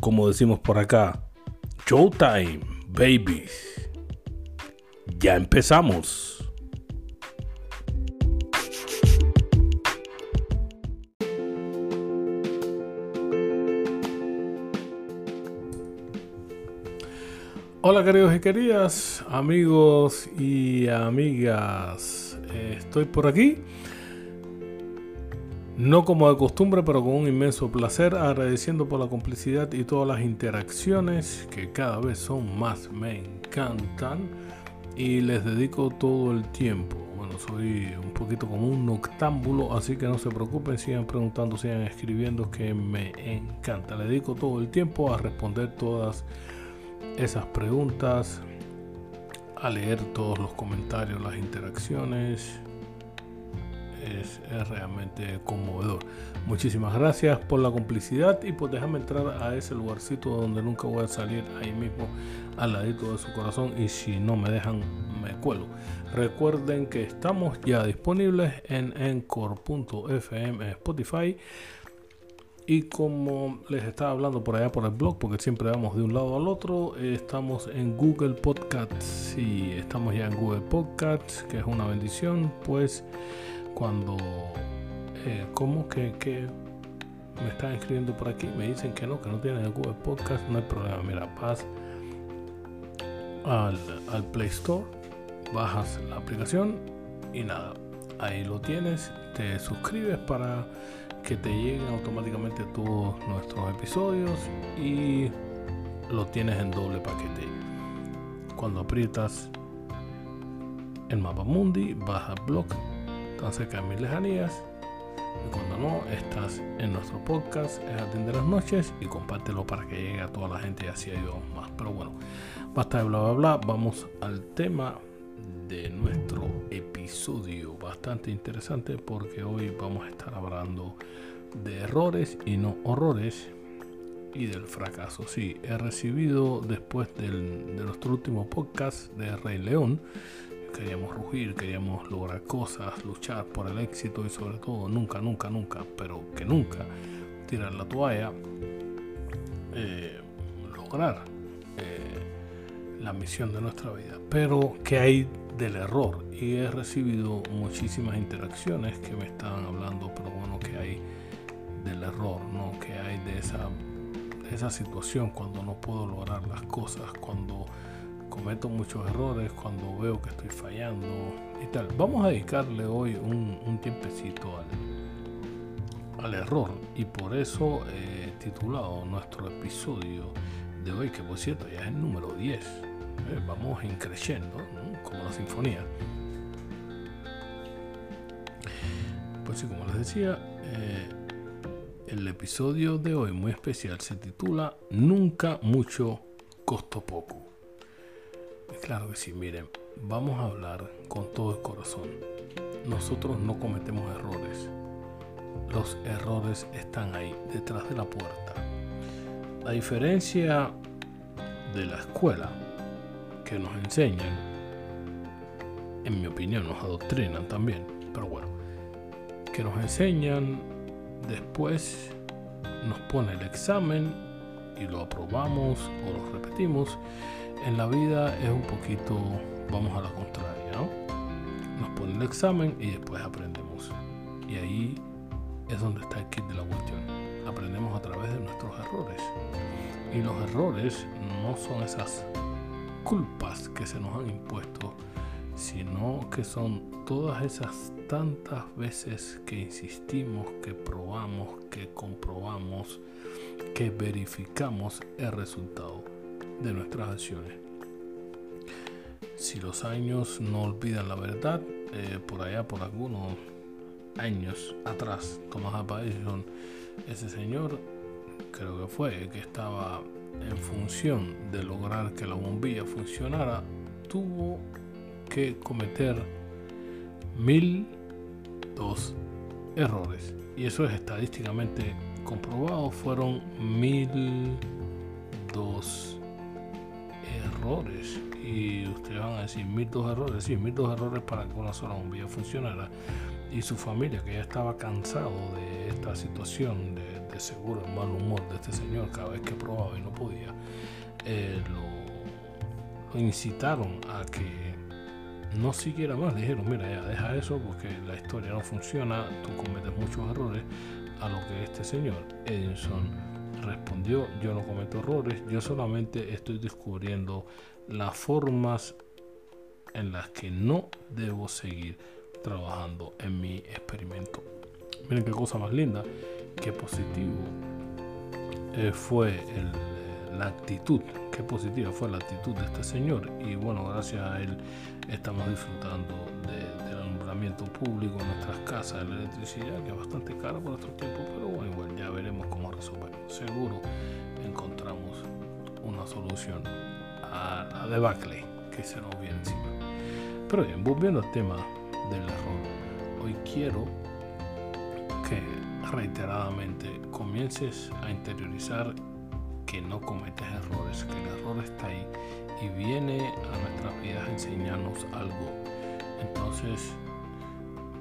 como decimos por acá, Showtime, babies. Ya empezamos. Hola queridos y queridas, amigos y amigas. Estoy por aquí no como de costumbre, pero con un inmenso placer, agradeciendo por la complicidad y todas las interacciones que cada vez son más, me encantan y les dedico todo el tiempo. Bueno, soy un poquito como un noctámbulo, así que no se preocupen, sigan preguntando, sigan escribiendo, que me encanta. Le dedico todo el tiempo a responder todas esas preguntas, a leer todos los comentarios, las interacciones es, realmente conmovedor. Muchísimas gracias por la complicidad y por dejarme entrar a ese lugarcito donde nunca voy a salir ahí mismo al ladito de su corazón y si no me dejan me cuelo. Recuerden que estamos ya disponibles en encore.fm Spotify. Y como les estaba hablando por allá por el blog, porque siempre vamos de un lado al otro, estamos en Google Podcasts y estamos ya en Google Podcasts, que es una bendición, pues cuando, eh, ¿cómo que, me están escribiendo por aquí? Me dicen que no, que no tienen el Google Podcast, no hay problema. Mira, vas al, al Play Store, bajas la aplicación y nada, ahí lo tienes, te suscribes para que te lleguen automáticamente todos nuestros episodios y lo tienes en doble paquete. Cuando aprietas el mapa mundi, vas blog tan cerca de mis lejanías. Y cuando no, estás en nuestro podcast, es Atiende las Noches, y compártelo para que llegue a toda la gente y así ayudamos más. Pero bueno, basta de bla bla bla, vamos al tema de nuestro episodio. Bastante interesante porque hoy vamos a estar hablando de errores y no horrores y del fracaso. Sí, he recibido después del, de nuestro último podcast de Rey León queríamos rugir, queríamos lograr cosas, luchar por el éxito y sobre todo nunca, nunca, nunca, pero que nunca tirar la toalla, eh, lograr eh, la misión de nuestra vida. Pero que hay del error y he recibido muchísimas interacciones que me estaban hablando, pero bueno, que hay del error, ¿no? Que hay de esa, de esa situación cuando no puedo lograr las cosas, cuando cometo muchos errores, cuando veo que estoy fallando y tal. Vamos a dedicarle hoy un, tiempecito al, al, error y por eso he titulado nuestro episodio de hoy, que por cierto ya es el número 10. Eh, vamos increciendo, como la sinfonía. Pues sí, como les decía, eh, el episodio de hoy muy especial se titula Nunca mucho, costo poco. Claro que sí, miren, vamos a hablar con todo el corazón. Nosotros no cometemos errores. Los errores están ahí, detrás de la puerta. La diferencia de la escuela que nos enseñan, en mi opinión nos adoctrinan también, pero bueno, que nos enseñan, después nos pone el examen y lo aprobamos o lo repetimos en la vida es un poquito, vamos a la contraria, ¿no? Nos ponen el examen y después aprendemos. Y ahí es donde está el kit de la cuestión. Aprendemos a través de nuestros errores. Y los errores no son esas culpas que se nos han impuesto, sino que son todas esas tantas veces que insistimos, que probamos, que comprobamos, que verificamos el resultado de nuestras acciones. Si los años no olvidan la verdad, eh, por allá, por algunos años atrás, Thomas Alva ese señor creo que fue, que estaba en función de lograr que la bombilla funcionara, tuvo que cometer mil dos errores. Y eso es estadísticamente comprobado. Fueron mil errores. Y ustedes van a decir mil dos errores. Sí, mil dos errores para que una sola bombilla funcionara. Y su familia, que ya estaba cansado de esta situación de, seguro el mal humor de este señor cada vez que probaba y no podía, eh, lo incitaron a que no siguiera más. Le dijeron, mira, ya deja eso porque la historia no funciona, tú cometes muchos errores. A lo que este señor Edison respondió, yo no cometo errores, yo solamente estoy descubriendo las formas en las que no debo seguir trabajando en mi experimento. Miren qué cosa más linda, qué positivo eh, fue la actitud, qué positiva fue la actitud de este señor. Y bueno, gracias a él estamos disfrutando del alumbramiento público en nuestras casas, la electricidad, que es bastante cara por estos tiempos, pero bueno, igual ya veremos cómo resolvemos. Seguro encontramos una solución a la debacle que se nos viene encima. Pero bien, volviendo al tema del error, hoy quiero que reiteradamente comiences a interiorizar que no cometes errores, que el error está ahí y viene a nuestras vidas a enseñarnos algo. Entonces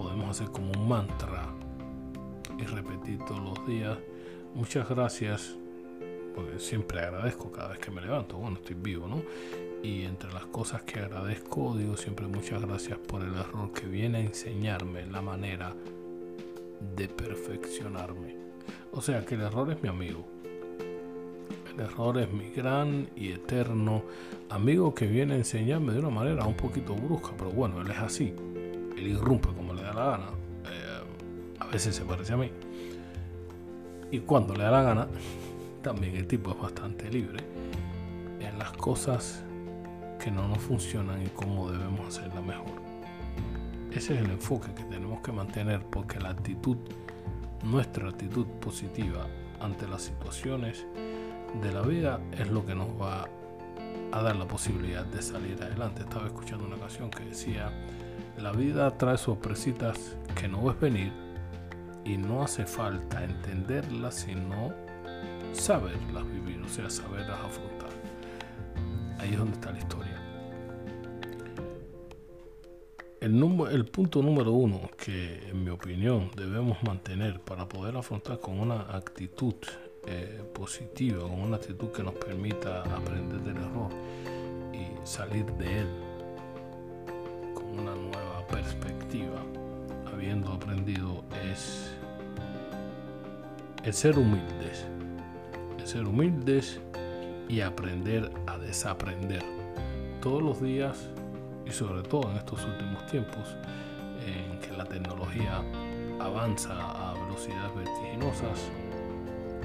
podemos hacer como un mantra y repetir todos los días. Muchas gracias, porque siempre agradezco cada vez que me levanto. Bueno, estoy vivo, ¿no? Y entre las cosas que agradezco, digo siempre muchas gracias por el error que viene a enseñarme la manera de perfeccionarme. O sea que el error es mi amigo el error es mi gran y eterno amigo que viene a enseñarme de una manera un poquito brusca, pero bueno, él es así. Él irrumpe da la gana. Eh, a veces se parece a mí. Y cuando le da la gana, también el tipo es bastante libre en las cosas que no nos funcionan y cómo debemos hacerla mejor. Ese es el enfoque que tenemos que mantener porque la actitud, nuestra actitud positiva ante las situaciones, de la vida es lo que nos va a dar la posibilidad de salir adelante. Estaba escuchando una canción que decía, la vida trae sorpresitas que no ves venir y no hace falta entenderlas sino saberlas vivir, o sea, saberlas afrontar. Ahí es donde está la historia. El, punto número uno que en mi opinión debemos mantener para poder afrontar con una actitud eh, positiva, con una actitud que nos permita aprender del error y salir de él una nueva perspectiva, habiendo aprendido es el ser humildes, el ser humildes y aprender a desaprender todos los días y sobre todo en estos últimos tiempos en que la tecnología avanza a velocidades vertiginosas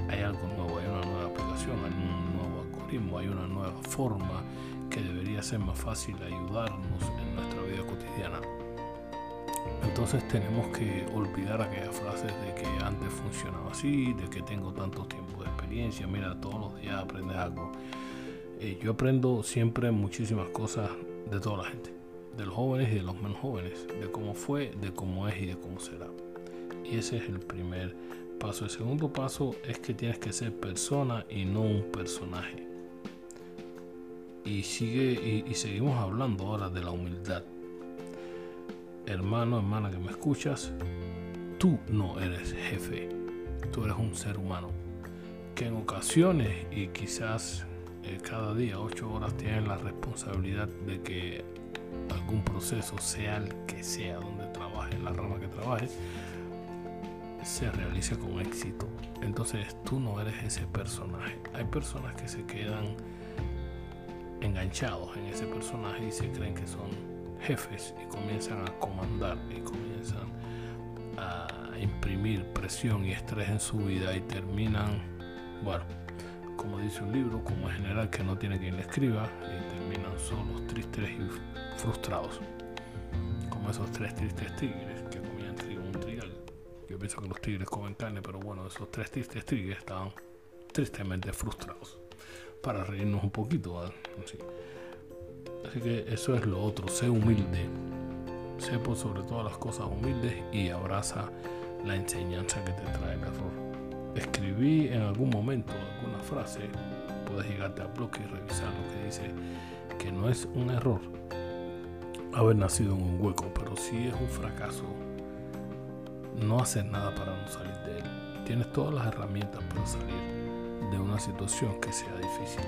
hay algo nuevo, hay una nueva aplicación, hay un nuevo algoritmo, hay una nueva forma que debería ser más fácil ayudarnos en nuestra Entonces tenemos que olvidar aquellas frases de que antes funcionaba así, de que tengo tanto tiempo de experiencia, mira, todos los días aprendes algo. Eh, yo aprendo siempre muchísimas cosas de toda la gente, de los jóvenes y de los menos jóvenes, de cómo fue, de cómo es y de cómo será. Y ese es el primer paso. El segundo paso es que tienes que ser persona y no un personaje. Y sigue y, seguimos hablando ahora de la humildad. Hermano, hermana que me escuchas, tú no eres jefe, tú eres un ser humano que en ocasiones y quizás eh, cada día, ocho horas, tienes la responsabilidad de que algún proceso, sea el que sea, donde trabajes, la rama que trabajes, se realice con éxito. Entonces tú no eres ese personaje. Hay personas que se quedan enganchados en ese personaje y se creen que son jefes y comienzan a comandar y comienzan a imprimir presión y estrés en su vida y terminan, bueno, como dice un libro, como general que no tiene quien le escriba y terminan solos, tristes y frustrados, como esos tres tristes tigres que yo pienso que los tigres comen carne, pero bueno, esos tres tigres tigres estaban tristemente frustrados. Para reírnos un poquito. Así. Así que eso es lo otro, sé humilde. Sé por sobre todas las cosas humildes y abraza la enseñanza que te trae el error. Escribí en algún momento alguna frase, puedes llegarte a bloque y revisar lo que dice que no es un error haber nacido en un hueco, pero sí es un fracaso no hacer nada para no salir de él. Tienes todas las herramientas para salir de una situación que sea difícil.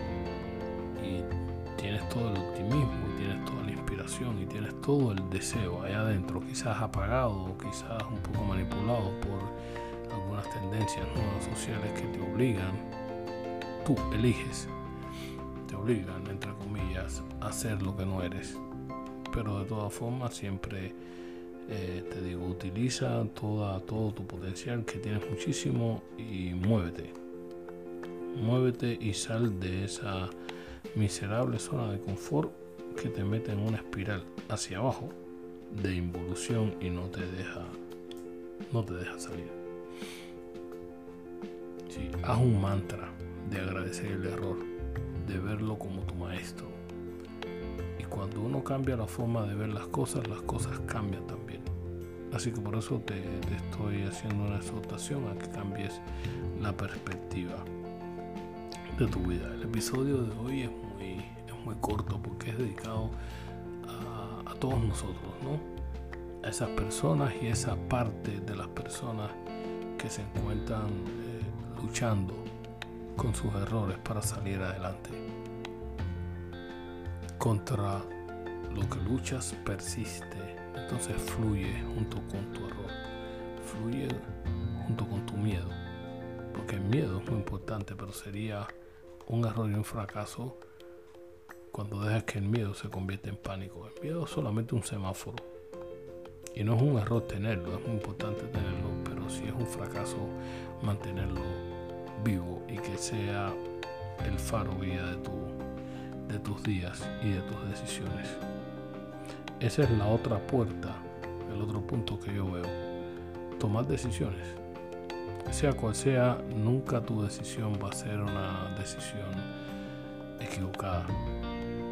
Y tienes todo el optimismo, tienes toda la inspiración y tienes todo el deseo allá adentro, quizás apagado quizás un poco manipulado por algunas tendencias nuevas sociales que te obligan, tú eliges, te obligan, entre comillas, a hacer lo que no eres pero de todas formas siempre eh, te digo, utiliza toda, todo tu potencial que tienes muchísimo y muévete. Muévete y sal de esa miserable zona de confort que te mete en una espiral hacia abajo de involución y no te deja no te deja salir. Sí, haz un mantra de agradecer el error, de verlo como tu maestro cuando uno cambia la forma de ver las cosas, las cosas cambian también. Así que por eso te, estoy haciendo una exhortación a que cambies la perspectiva de tu vida. El episodio de hoy es muy, es muy corto porque es dedicado a, todos nosotros, ¿no? A esas personas y esa parte de las personas que se encuentran eh, luchando con sus errores para salir adelante contra lo que luchas persiste, entonces fluye junto con tu error, fluye junto con tu miedo, porque el miedo es muy importante, pero sería un error y un fracaso cuando dejas que el miedo se convierta en pánico. El miedo es solamente un semáforo. Y no es un error tenerlo, es muy importante tenerlo, pero si es un fracaso mantenerlo vivo y que sea el faro guía de tu de tus días y de tus decisiones. Esa es la otra puerta, el otro punto que yo veo. Tomar decisiones. Sea cual sea, nunca tu decisión va a ser una decisión equivocada.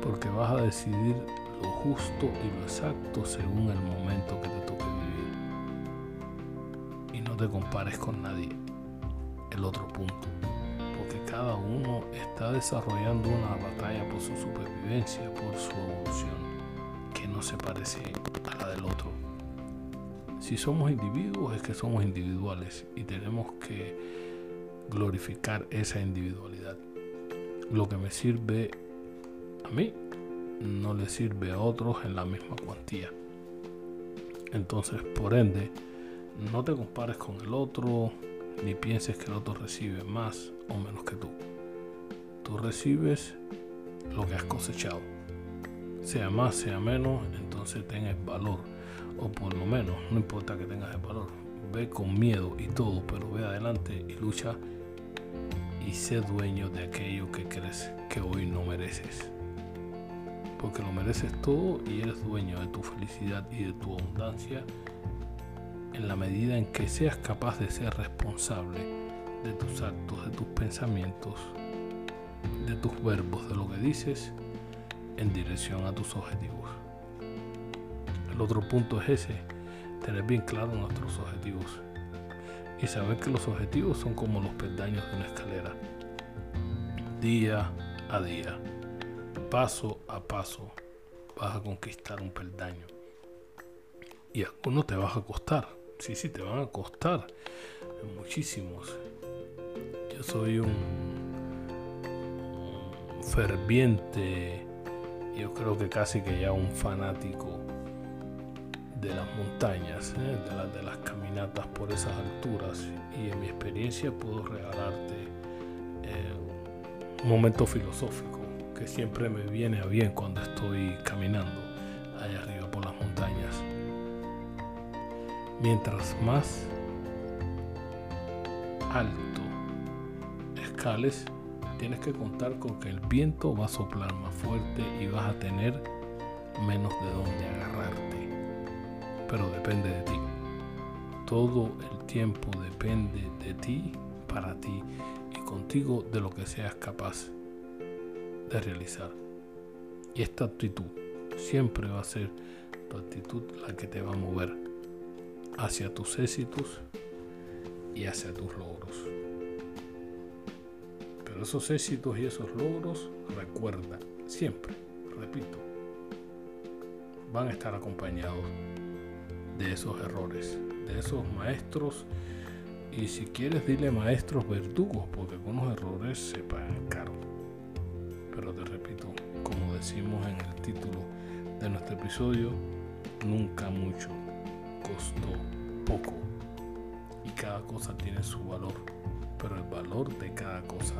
Porque vas a decidir lo justo y lo exacto según el momento que te toque vivir. Y no te compares con nadie. El otro punto cada uno está desarrollando una batalla por su supervivencia, por su evolución, que no se parece a la del otro. Si somos individuos es que somos individuales y tenemos que glorificar esa individualidad. Lo que me sirve a mí no le sirve a otros en la misma cuantía. Entonces, por ende, no te compares con el otro, ni pienses que el otro recibe más o menos que tú. Tú recibes lo que has cosechado. Sea más, sea menos, entonces tengas valor. O por lo menos, no importa que tengas el valor. Ve con miedo y todo, pero ve adelante y lucha y sé dueño de aquello que crees que hoy no mereces. Porque lo mereces todo y eres dueño de tu felicidad y de tu abundancia en la medida en que seas capaz de ser responsable de tus actos, de tus pensamientos, de tus verbos, de lo que dices en dirección a tus objetivos. El otro punto es ese, tener bien claro nuestros objetivos. Y saber que los objetivos son como los peldaños de una escalera, día a día, paso a paso, vas a conquistar un peldaño. Y a uno te vas a costar. Sí, sí, te van a costar muchísimos. Yo soy un, ferviente, yo creo que casi que ya un fanático de las montañas, ¿eh? de, de, las caminatas por esas alturas. Y en mi experiencia puedo regalarte eh, un momento filosófico que siempre me viene a bien cuando estoy caminando allá arriba por las montañas. Mientras más alto escales, tienes que contar con que el viento va a soplar más fuerte y vas a tener menos de dónde agarrarte. Pero depende de ti. Todo el tiempo depende de ti, para ti. Y contigo de lo que seas capaz de realizar. Y esta actitud siempre va a ser tu actitud la que te va a mover hacia tus éxitos y hacia tus logros. Pero esos éxitos y esos logros, recuerda, siempre, repito, van a estar acompañados de esos errores, de esos maestros y si quieres dile maestros verdugos porque algunos errores se pagan caro. Pero te repito, como decimos en el título de nuestro episodio, nunca mucho costó poco y cada cosa tiene su valor, pero el valor de cada cosa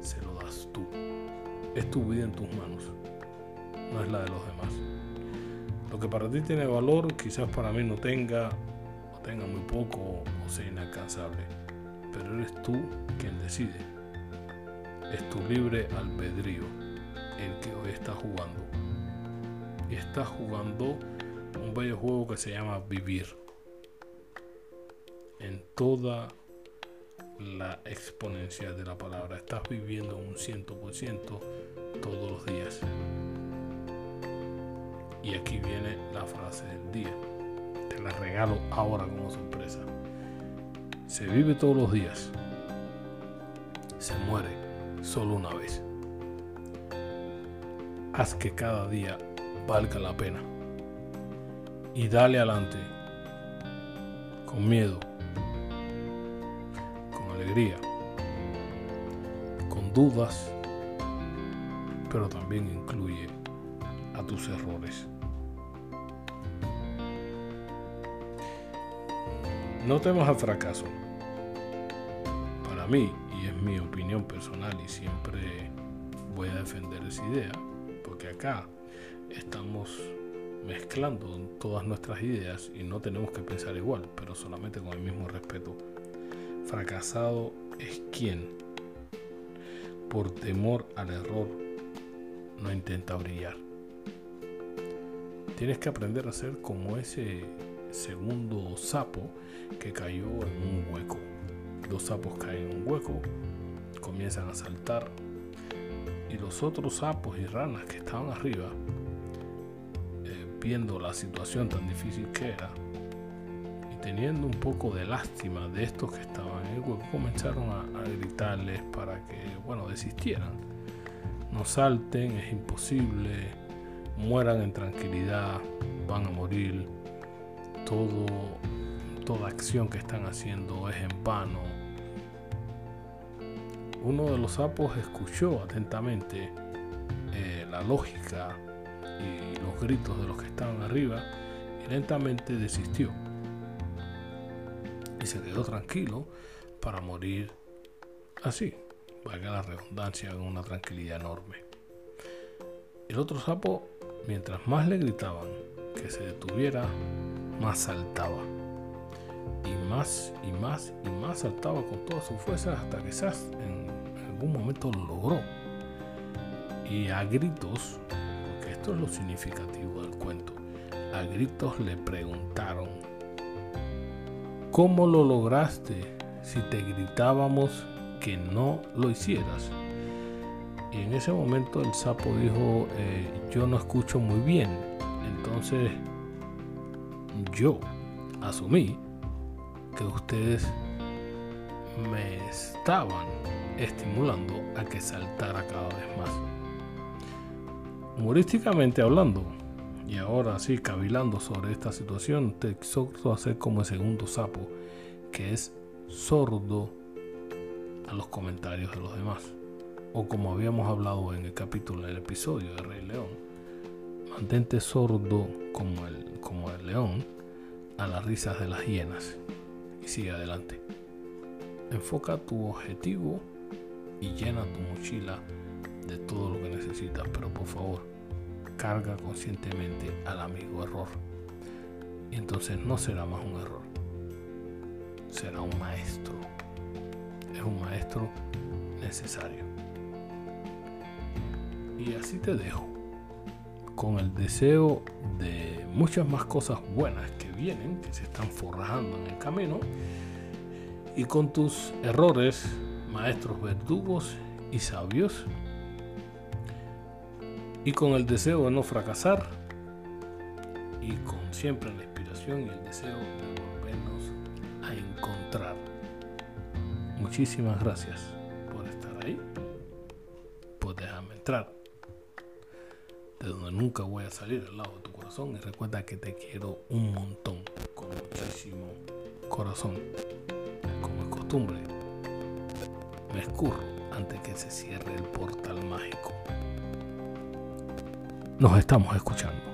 se lo das tú. Es tu vida en tus manos, no es la de los demás. Lo que para ti tiene valor, quizás para mí no tenga, o tenga muy poco, o sea inalcanzable. Pero eres tú quien decide. Es tu libre albedrío el que hoy estás jugando. Y estás jugando un bello juego que se llama vivir. En toda la exponencia de la palabra. Estás viviendo un 100% todos los días. Y aquí viene la frase del día. Te la regalo ahora como sorpresa. Se vive todos los días. Se muere solo una vez. Haz que cada día valga la pena. Y dale adelante. Con miedo. Con alegría. Con dudas. Pero también incluye a tus errores. No temas al fracaso. Para mí, y es mi opinión personal y siempre voy a defender esa idea, porque acá estamos mezclando todas nuestras ideas y no tenemos que pensar igual, pero solamente con el mismo respeto. Fracasado es quien, por temor al error, no intenta brillar. Tienes que aprender a ser como ese segundo sapo que cayó en un hueco. Los sapos caen en un hueco, comienzan a saltar y los otros sapos y ranas que estaban arriba, eh, viendo la situación tan difícil que era y teniendo un poco de lástima de estos que estaban en el hueco, comenzaron a, a gritarles para que, bueno, desistieran. No salten, es imposible, mueran en tranquilidad, van a morir todo, toda acción que están haciendo es en vano. Uno de los sapos escuchó atentamente eh, la lógica y los gritos de los que estaban arriba y lentamente desistió. Y se quedó tranquilo para morir así, valga la redundancia, con una tranquilidad enorme. El otro sapo, mientras más le gritaban que se detuviera, más saltaba. Y más y más y más saltaba con toda su fuerza hasta que en algún momento lo logró. Y a gritos, porque esto es lo significativo del cuento, a gritos le preguntaron, ¿cómo lo lograste si te gritábamos que no lo hicieras? Y en ese momento el sapo dijo, eh, yo no escucho muy bien, entonces yo asumí que ustedes me estaban estimulando a que saltara cada vez más. Humorísticamente hablando, y ahora sí, cavilando sobre esta situación, te exhorto a ser como el segundo sapo, que es sordo a los comentarios de los demás. O como habíamos hablado en el capítulo del episodio de Rey León, mantente sordo como el, como el león a las risas de las hienas y sigue adelante. Enfoca tu objetivo y llena tu mochila de todo lo que necesitas, pero por favor, carga conscientemente al amigo error. Y entonces no será más un error, será un maestro. Es un maestro necesario. Y así te dejo, con el deseo de muchas más cosas buenas que vienen, que se están forrajando en el camino, y con tus errores maestros verdugos y sabios, y con el deseo de no fracasar, y con siempre la inspiración y el deseo de volvernos a encontrar. Muchísimas gracias por estar ahí, por dejarme entrar, de donde nunca voy a salir al lado de tu corazón, y recuerda que te quiero un montón, con muchísimo corazón, como es costumbre. Me escurro antes que se cierre el portal mágico. Nos estamos escuchando.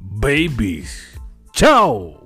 babies. Ciao!